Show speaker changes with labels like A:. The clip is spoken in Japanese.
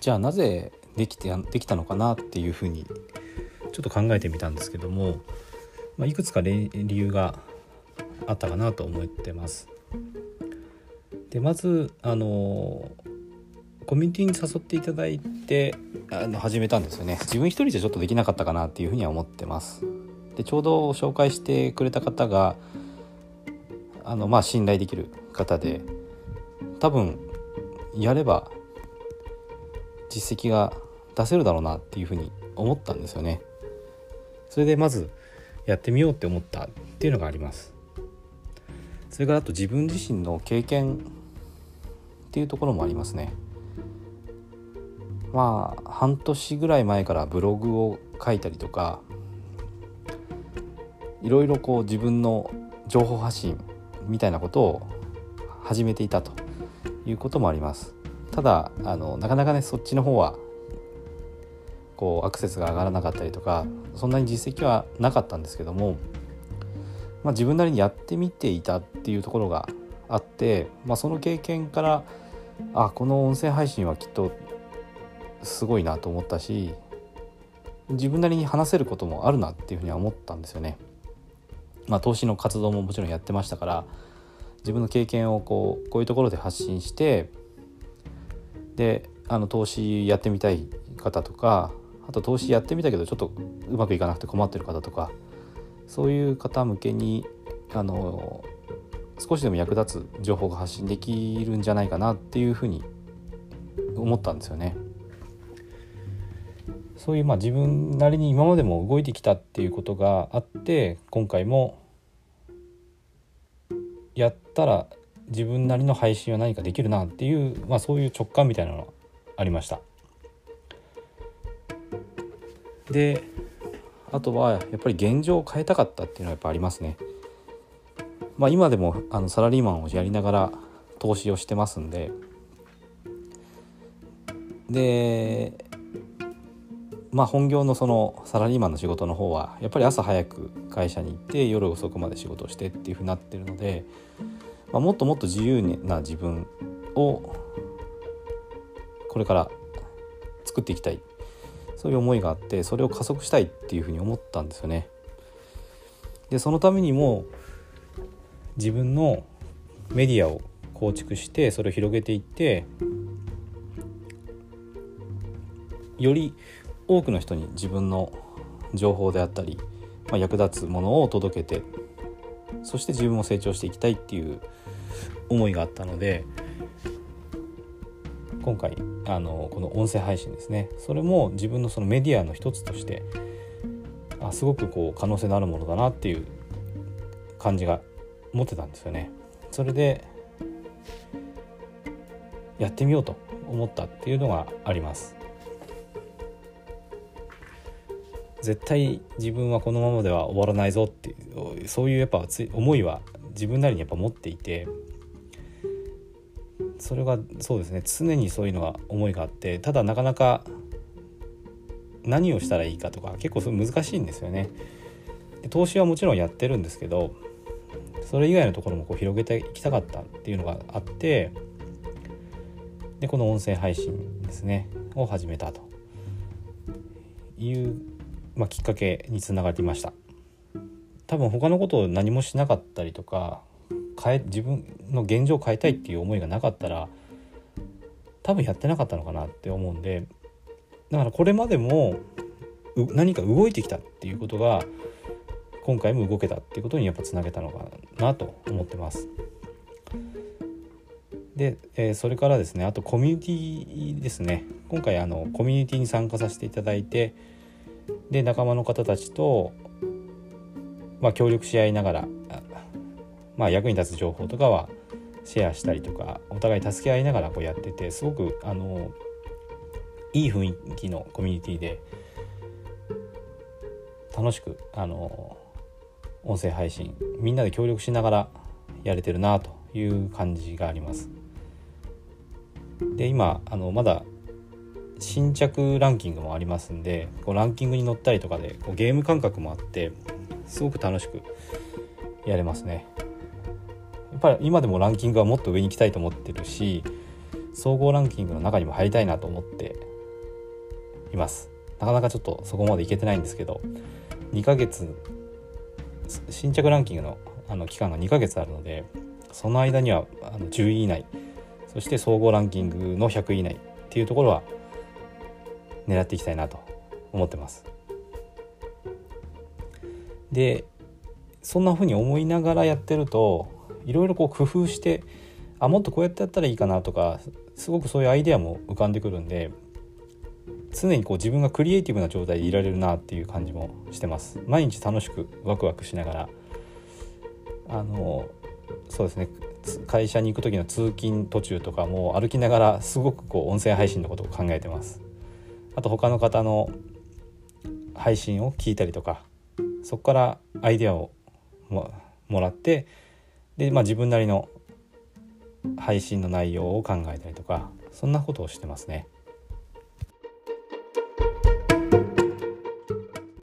A: じゃあなぜできてできたのかなっていうふうにちょっと考えてみたんですけども、まあ、いくつか理由があったかなと思ってます。でまずあのコミュニティに誘っていただいてあの始めたんですよね自分一人じゃちょっとできなかったかなっていうふうには思ってますでちょうど紹介してくれた方があのまあ信頼できる方で多分やれば実績が出せるだろうなっていうふうに思ったんですよね。それでまずやってみようって思ったっていうのがあります。それからあと自分自身の経験っていうところもありますね。まあ半年ぐらい前からブログを書いたりとかいろいろこう自分の情報発信みたいなことを始めていたということもあります。ただあのなかなかねそっちの方はこうアクセスが上がらなかったりとかそんなに実績はなかったんですけども、まあ、自分なりにやってみていたっていうところがあって、まあ、その経験からあこの音声配信はきっとすごいなと思ったし自分なりに話せることもあるなっていうふうには思ったんですよね。まあ、投資の活動ももちろんやってましたから自分の経験をこうこういうところで発信してであの投資やってみたい方とかあと投資やってみたけどちょっとうまくいかなくて困ってる方とかそういう方向けにあの少しでも役立つ情報が発信できるんじゃないかなっていうふうに思ったんですよね。そういうまあ自分なりに今までも動いてきたっていうことがあって今回もやったら自分なりの配信は何かできるなっていう、まあ、そういう直感みたいなのがありました。であとはやっぱり現状を変えたかったっていうのはやっぱありますね。まあ、今でもあのサラリーマンをやりながら投資をしてますんででまあ、本業のそのサラリーマンの仕事の方はやっぱり朝早く会社に行って夜遅くまで仕事をしてっていうふうになってるので、まあ、もっともっと自由な自分をこれから作っていきたいそういう思いがあってそれを加速したいっていうふうに思ったんですよね。でそのためにも自分のメディアを構築してそれを広げていってより多くの人に自分の情報であったり、まあ、役立つものを届けてそして自分も成長していきたいっていう思いがあったので今回あのこの音声配信ですねそれも自分のそのメディアの一つとしてあすごくこう可能性のあるものだなっていう感じが持ってたんですよね。それでやってみようと思ったっていうのがあります。絶対自分はこのままでは終わらないぞっていうそういうやっぱ思いは自分なりにやっぱ持っていてそれがそうですね常にそういうのは思いがあってただなかなか何をしたらいいかとか結構難しいんですよね。投資はもちろんやってるんですけどそれ以外のところもこう広げていきたかったっていうのがあってでこの音声配信ですねを始めたというまあ、きっかけにつながりました多分他のことを何もしなかったりとか変え自分の現状を変えたいっていう思いがなかったら多分やってなかったのかなって思うんでだからこれまでも何か動いてきたっていうことが今回も動けたっていうことにやっぱつなげたのかなと思ってます。で、えー、それからですねあとコミュニティですね今回あのコミュニティに参加させていただいてで仲間の方たちと、まあ、協力し合いながら、まあ、役に立つ情報とかはシェアしたりとかお互い助け合いながらこうやっててすごくあのいい雰囲気のコミュニティで楽しくあの音声配信みんなで協力しながらやれてるなという感じがあります。で今あのまだ新着ランキングもありますんでこうランキングに乗ったりとかでこうゲーム感覚もあってすごく楽しくやれますね。やっぱり今でもランキングはもっと上に行きたいと思ってるし総合ランキングの中にも入りたいなと思っています。なかなかちょっとそこまでいけてないんですけど2ヶ月新着ランキングのあの期間が2ヶ月あるのでその間にはあの10位以内。そして総合ランキングの100位以内っていうところは狙っていきたいなと思ってます。でそんな風に思いながらやってるといろいろこう工夫してあもっとこうやってやったらいいかなとかすごくそういうアイデアも浮かんでくるんで常にこう自分がクリエイティブな状態でいられるなっていう感じもしてます。毎日楽しくワクワクしながら。あのそうですね。会社に行く時の通勤途中とかも歩きながらすごくこう音声配信のことを考えてます。あと他の方の配信を聞いたりとかそこからアイデアをもらってで、まあ、自分なりの配信の内容を考えたりとかそんなことをしてますね。